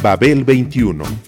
Babel 21 I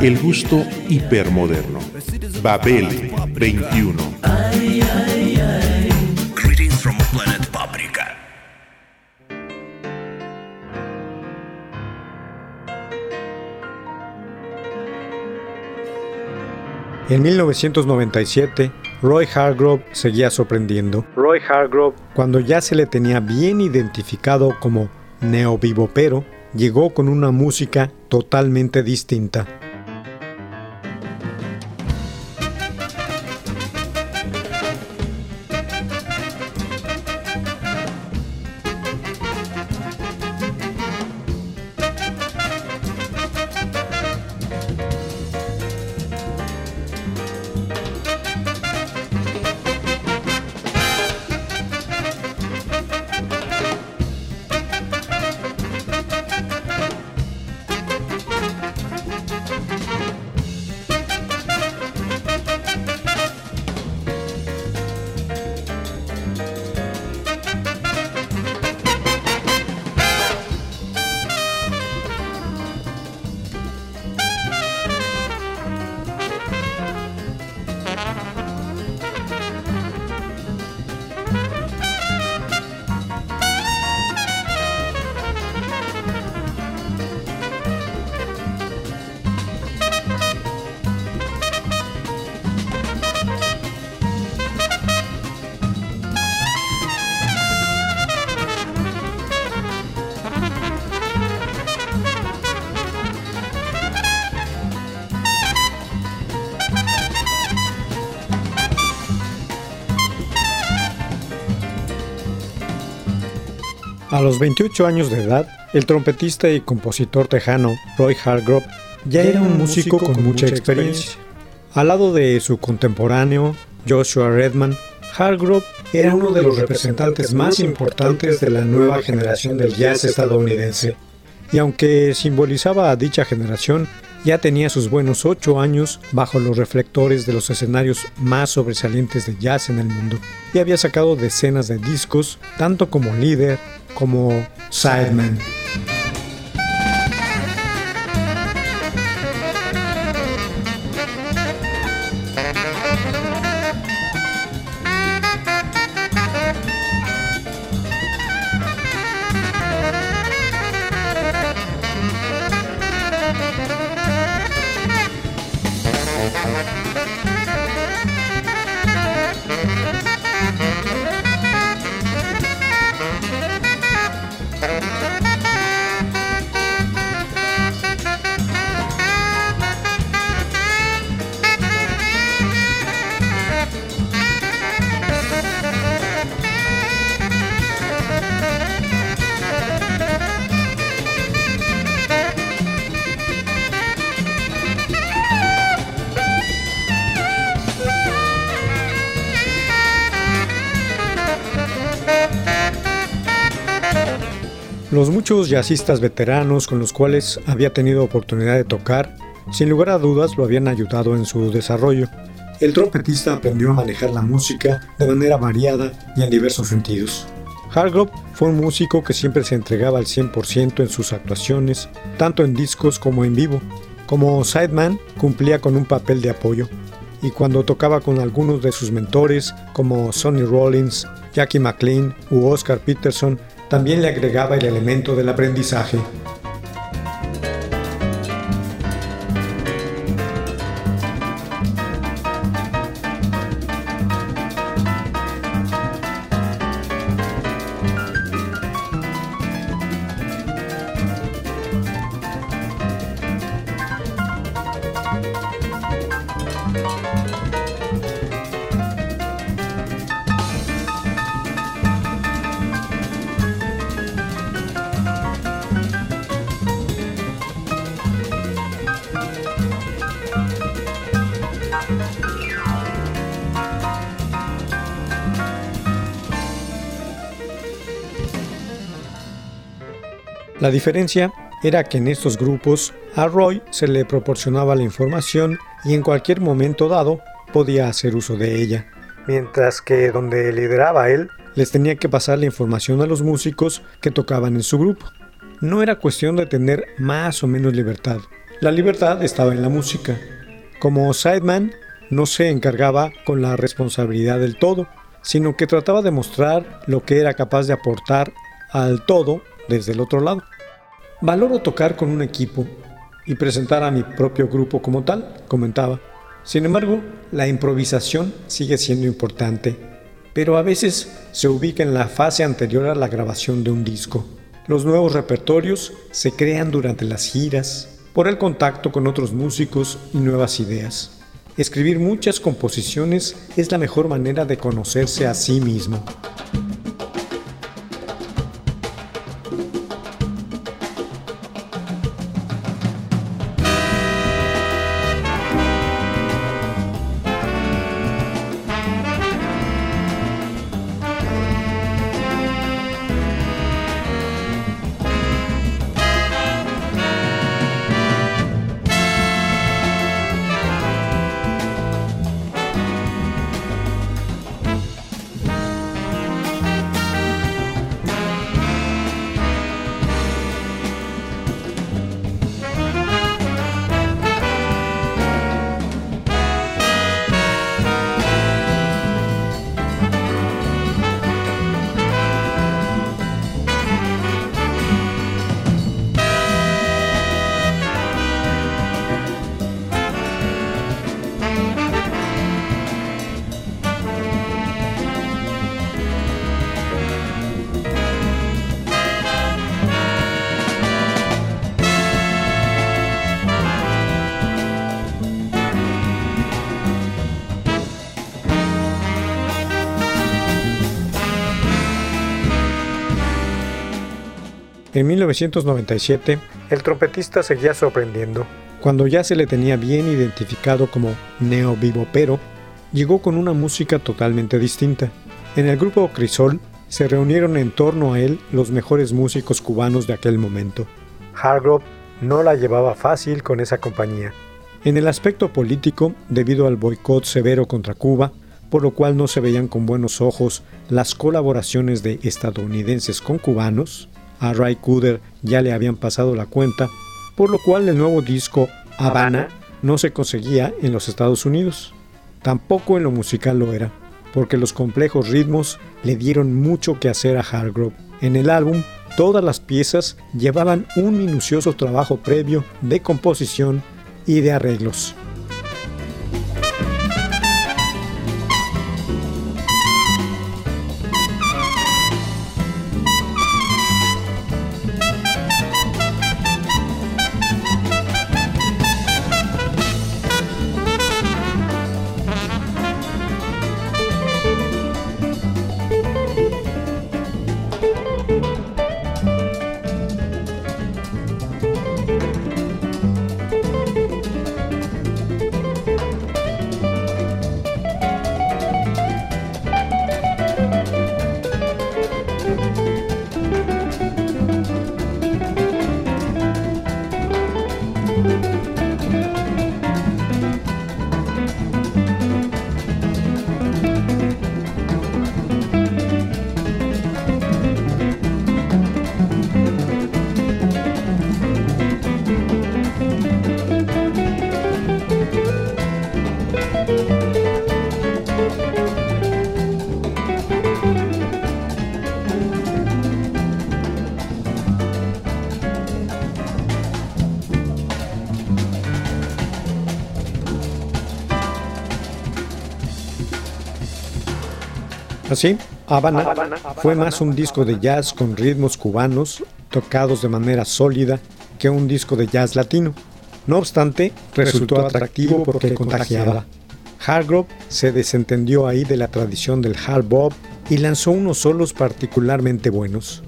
El gusto hipermoderno. Babel 21. Greetings from planet Paprika. En 1997, Roy Hargrove seguía sorprendiendo. Roy Hargrove, cuando ya se le tenía bien identificado como neovivopero, llegó con una música totalmente distinta. A los 28 años de edad, el trompetista y compositor tejano Roy Hargrove ya era un músico con mucha experiencia. Al lado de su contemporáneo Joshua Redman, Hargrove era uno de los representantes más importantes de la nueva generación del jazz estadounidense. Y aunque simbolizaba a dicha generación, ya tenía sus buenos ocho años bajo los reflectores de los escenarios más sobresalientes de jazz en el mundo y había sacado decenas de discos, tanto como líder como sideman. Los muchos jazzistas veteranos con los cuales había tenido oportunidad de tocar, sin lugar a dudas lo habían ayudado en su desarrollo. El trompetista aprendió a manejar la música de manera variada y en diversos sentidos. Hargrove fue un músico que siempre se entregaba al 100% en sus actuaciones, tanto en discos como en vivo. Como sideman cumplía con un papel de apoyo, y cuando tocaba con algunos de sus mentores como Sonny Rollins, Jackie McLean u Oscar Peterson, también le agregaba el elemento del aprendizaje. La diferencia era que en estos grupos a Roy se le proporcionaba la información y en cualquier momento dado podía hacer uso de ella, mientras que donde lideraba él les tenía que pasar la información a los músicos que tocaban en su grupo. No era cuestión de tener más o menos libertad, la libertad estaba en la música. Como sideman, no se encargaba con la responsabilidad del todo, sino que trataba de mostrar lo que era capaz de aportar al todo desde el otro lado. Valoro tocar con un equipo y presentar a mi propio grupo como tal, comentaba. Sin embargo, la improvisación sigue siendo importante, pero a veces se ubica en la fase anterior a la grabación de un disco. Los nuevos repertorios se crean durante las giras, por el contacto con otros músicos y nuevas ideas. Escribir muchas composiciones es la mejor manera de conocerse a sí mismo. En 1997, el trompetista seguía sorprendiendo. Cuando ya se le tenía bien identificado como neo-vivopero, llegó con una música totalmente distinta. En el grupo Crisol se reunieron en torno a él los mejores músicos cubanos de aquel momento. Hargrove no la llevaba fácil con esa compañía. En el aspecto político, debido al boicot severo contra Cuba, por lo cual no se veían con buenos ojos las colaboraciones de estadounidenses con cubanos, a Ray Cooder ya le habían pasado la cuenta, por lo cual el nuevo disco Habana no se conseguía en los Estados Unidos. Tampoco en lo musical lo era, porque los complejos ritmos le dieron mucho que hacer a Hargrove. En el álbum, todas las piezas llevaban un minucioso trabajo previo de composición y de arreglos. Así, Habana fue más un disco de jazz con ritmos cubanos tocados de manera sólida que un disco de jazz latino. No obstante, resultó atractivo porque contagiaba. Hargrove se desentendió ahí de la tradición del hard bop y lanzó unos solos particularmente buenos.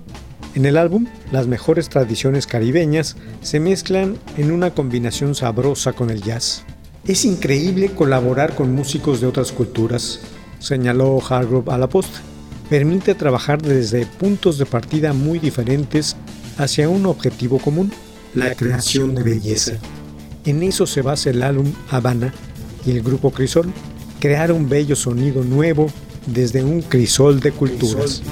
En el álbum, las mejores tradiciones caribeñas se mezclan en una combinación sabrosa con el jazz. Es increíble colaborar con músicos de otras culturas, señaló Hargrove a la posta. Permite trabajar desde puntos de partida muy diferentes hacia un objetivo común, la creación de belleza. En eso se basa el álbum Habana y el grupo Crisol, crear un bello sonido nuevo desde un crisol de culturas.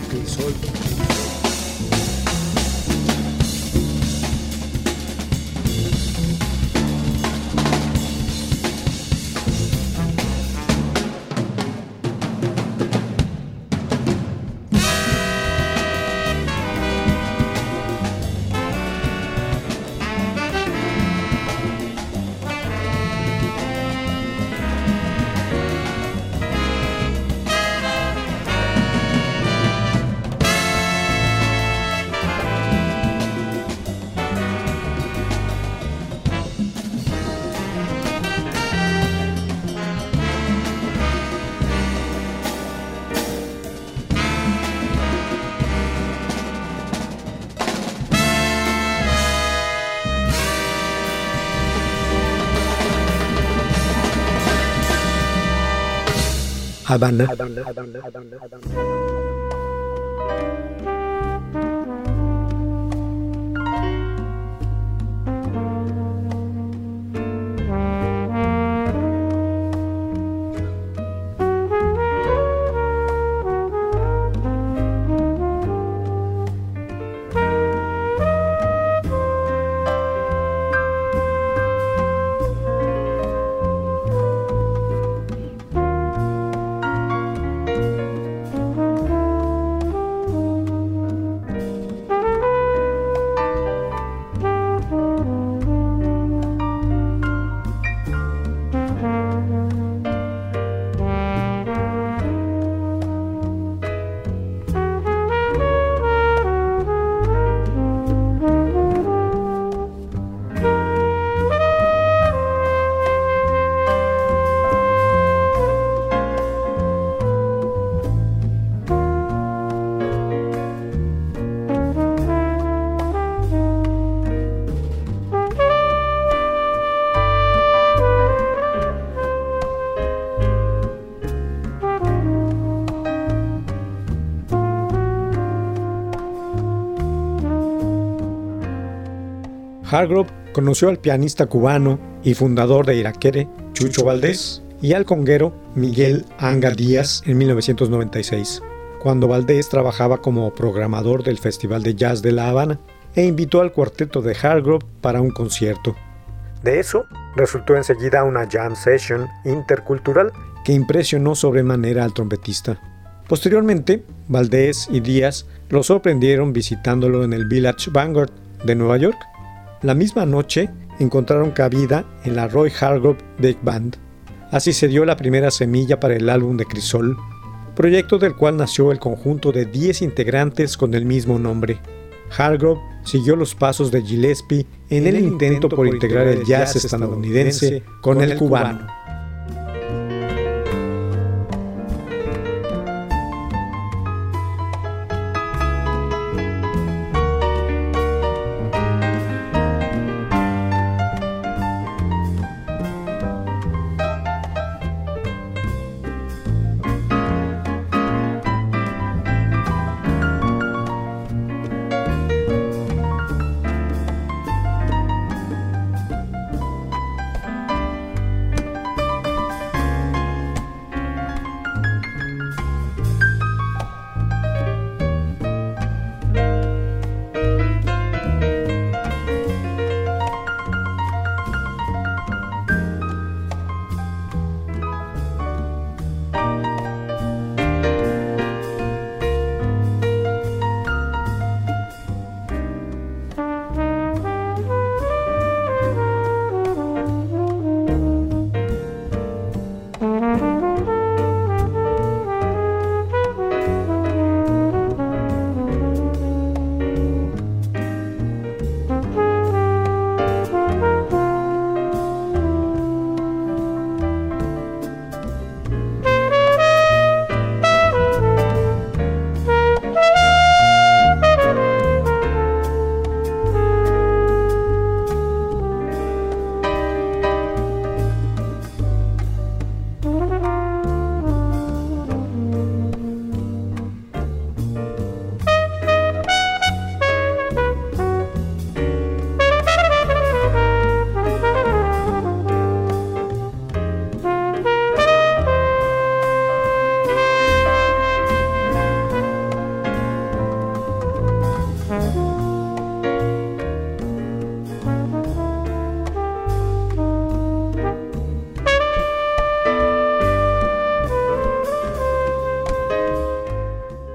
haberle. haberle, haberle, haberle, haberle. Hargrove conoció al pianista cubano y fundador de Iraquere, Chucho Valdés, y al conguero Miguel Anga Díaz en 1996, cuando Valdés trabajaba como programador del Festival de Jazz de La Habana e invitó al cuarteto de Hargrove para un concierto. De eso resultó enseguida una jam session intercultural que impresionó sobremanera al trompetista. Posteriormente, Valdés y Díaz lo sorprendieron visitándolo en el Village Vanguard de Nueva York la misma noche encontraron cabida en la Roy Hargrove Big Band. Así se dio la primera semilla para el álbum de Crisol, proyecto del cual nació el conjunto de 10 integrantes con el mismo nombre. Hargrove siguió los pasos de Gillespie en el intento por integrar el jazz estadounidense con el cubano.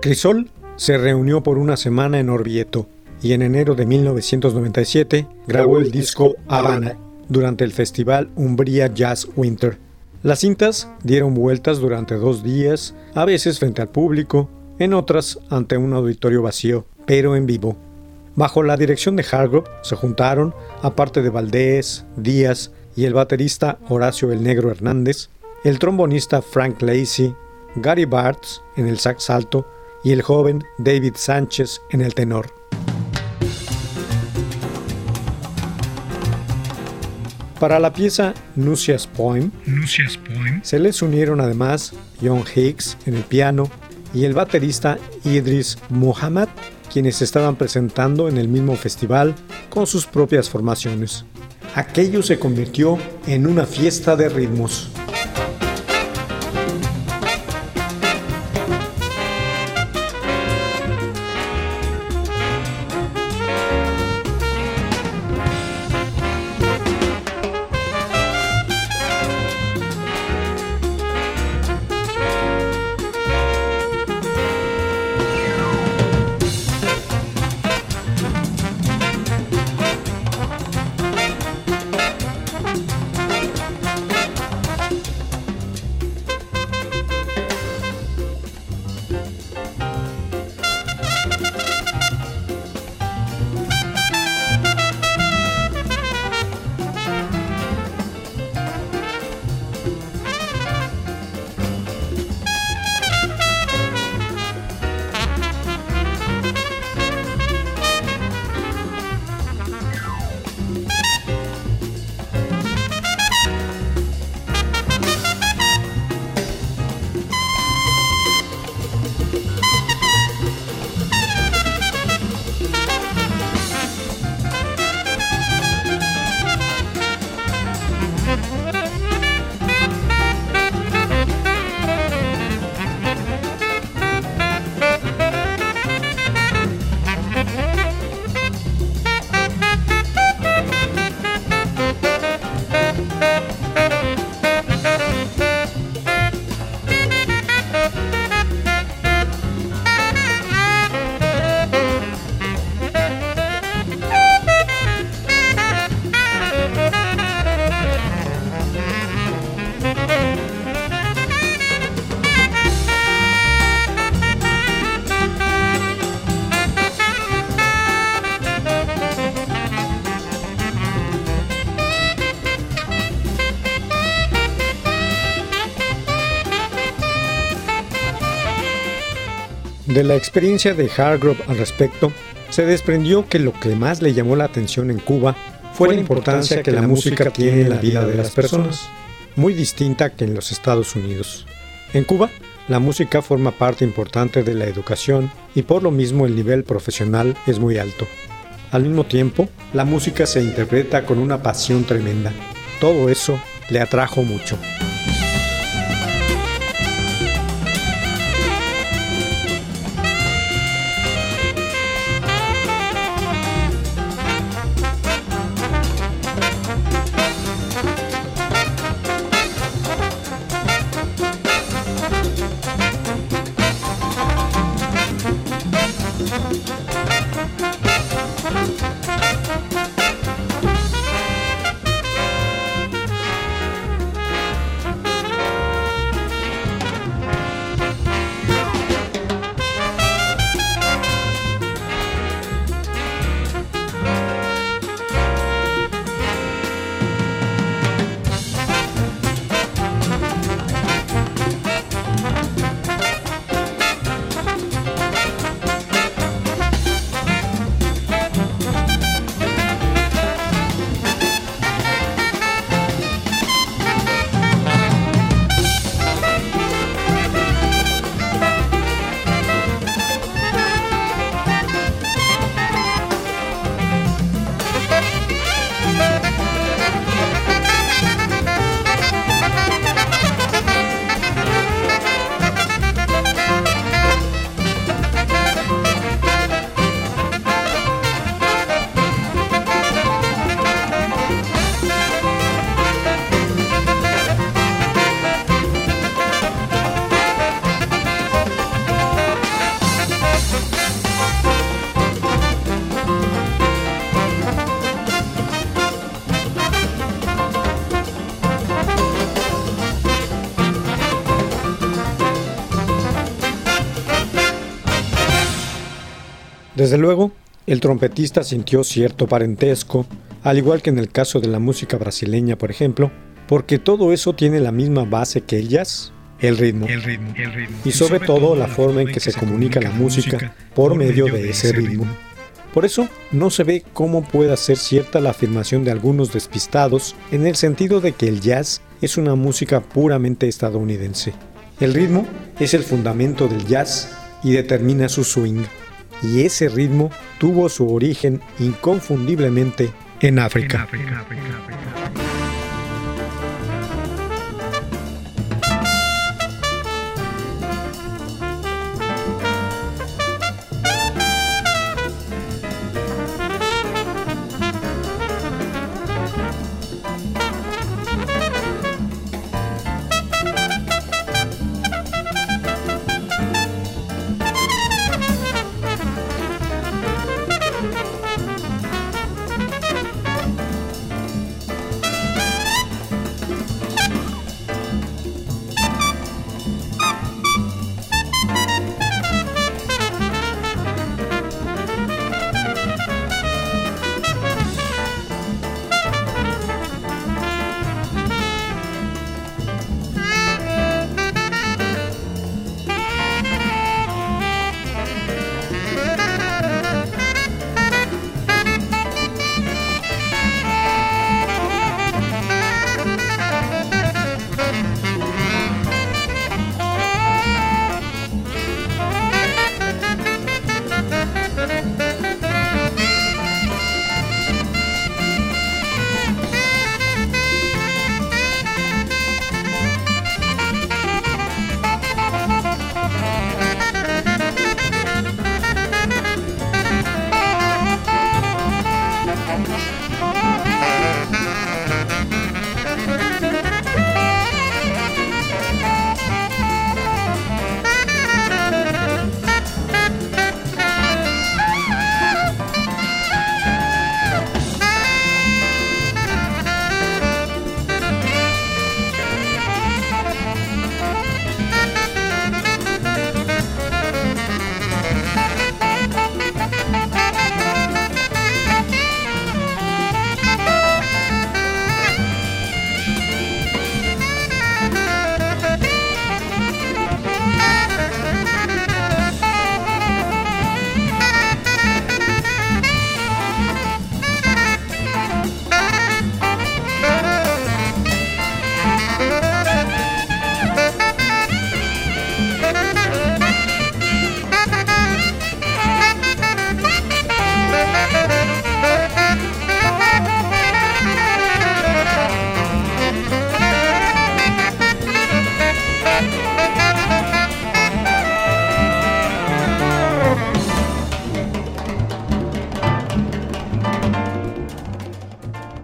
Crisol se reunió por una semana en Orvieto y en enero de 1997 grabó el disco Habana durante el festival Umbria Jazz Winter. Las cintas dieron vueltas durante dos días, a veces frente al público, en otras ante un auditorio vacío, pero en vivo. Bajo la dirección de Hargrove se juntaron, aparte de Valdés, Díaz y el baterista Horacio el Negro Hernández, el trombonista Frank Lacey, Gary Bartz en el sax alto y el joven David Sánchez en el tenor. Para la pieza Nucia's Poem, se les unieron además John Hicks en el piano y el baterista Idris Muhammad, quienes estaban presentando en el mismo festival con sus propias formaciones. Aquello se convirtió en una fiesta de ritmos. De la experiencia de Hargrove al respecto, se desprendió que lo que más le llamó la atención en Cuba fue la importancia que la música tiene en la vida de las personas, muy distinta que en los Estados Unidos. En Cuba, la música forma parte importante de la educación y por lo mismo el nivel profesional es muy alto. Al mismo tiempo, la música se interpreta con una pasión tremenda. Todo eso le atrajo mucho. Desde luego, el trompetista sintió cierto parentesco, al igual que en el caso de la música brasileña, por ejemplo, porque todo eso tiene la misma base que el jazz, el ritmo, y sobre todo la forma en que se comunica la música por medio de ese ritmo. Por eso, no se ve cómo pueda ser cierta la afirmación de algunos despistados en el sentido de que el jazz es una música puramente estadounidense. El ritmo es el fundamento del jazz y determina su swing, y ese ritmo tuvo su origen inconfundiblemente en África.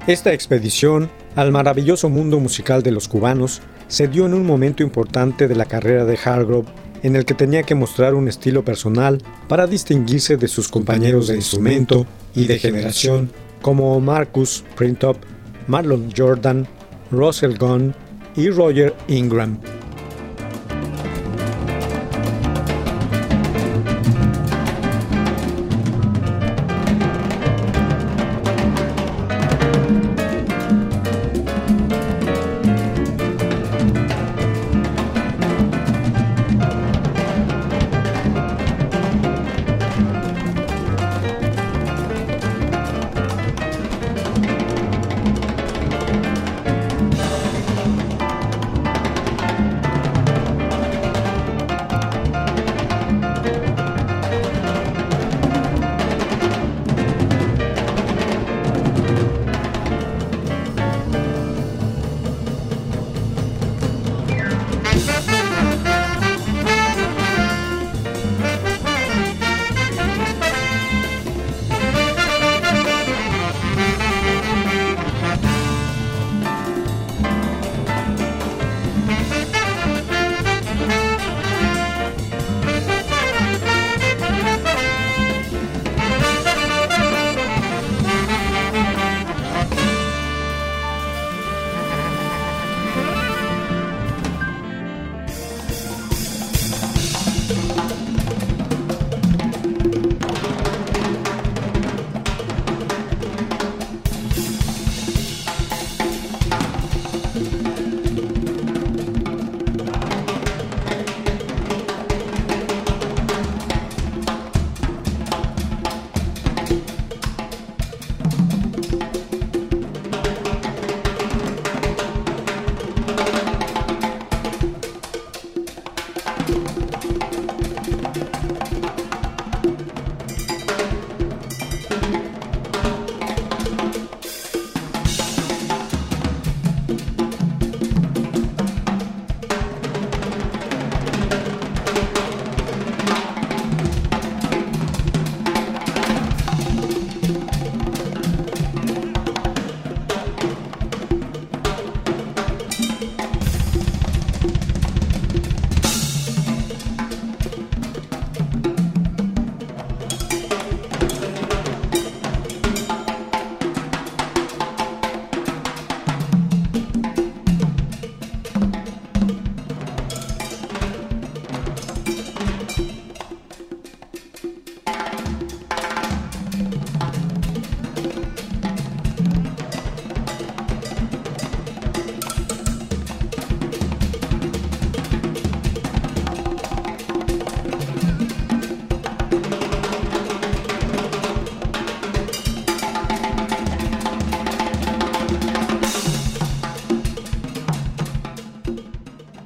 Esta expedición al maravilloso mundo musical de los cubanos se dio en un momento importante de la carrera de Hargrove en el que tenía que mostrar un estilo personal para distinguirse de sus compañeros de instrumento y de generación como Marcus Printop, Marlon Jordan, Russell Gunn y Roger Ingram.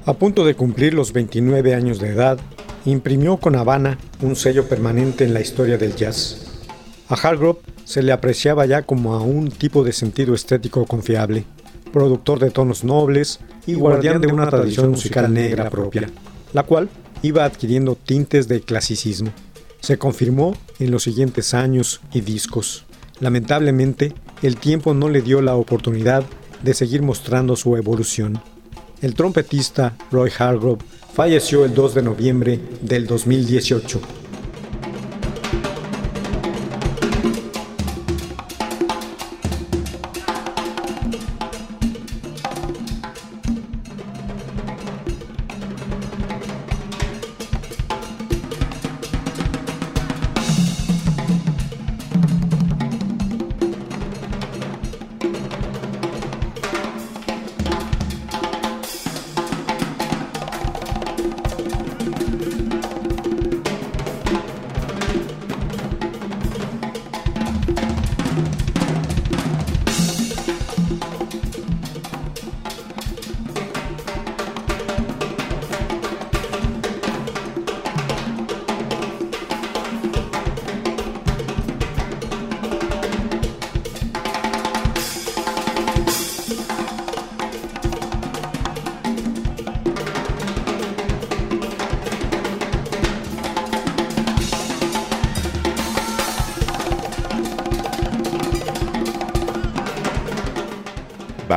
A punto de cumplir los 29 años de edad, imprimió con Habana un sello permanente en la historia del jazz. A Hargrove se le apreciaba ya como a un tipo de sentido estético confiable, productor de tonos nobles y guardián de una tradición musical negra propia, la cual iba adquiriendo tintes de clasicismo. Se confirmó en los siguientes años y discos. Lamentablemente, el tiempo no le dio la oportunidad de seguir mostrando su evolución. El trompetista Roy Hargrove falleció el 2 de noviembre del 2018.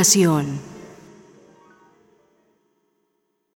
Educación.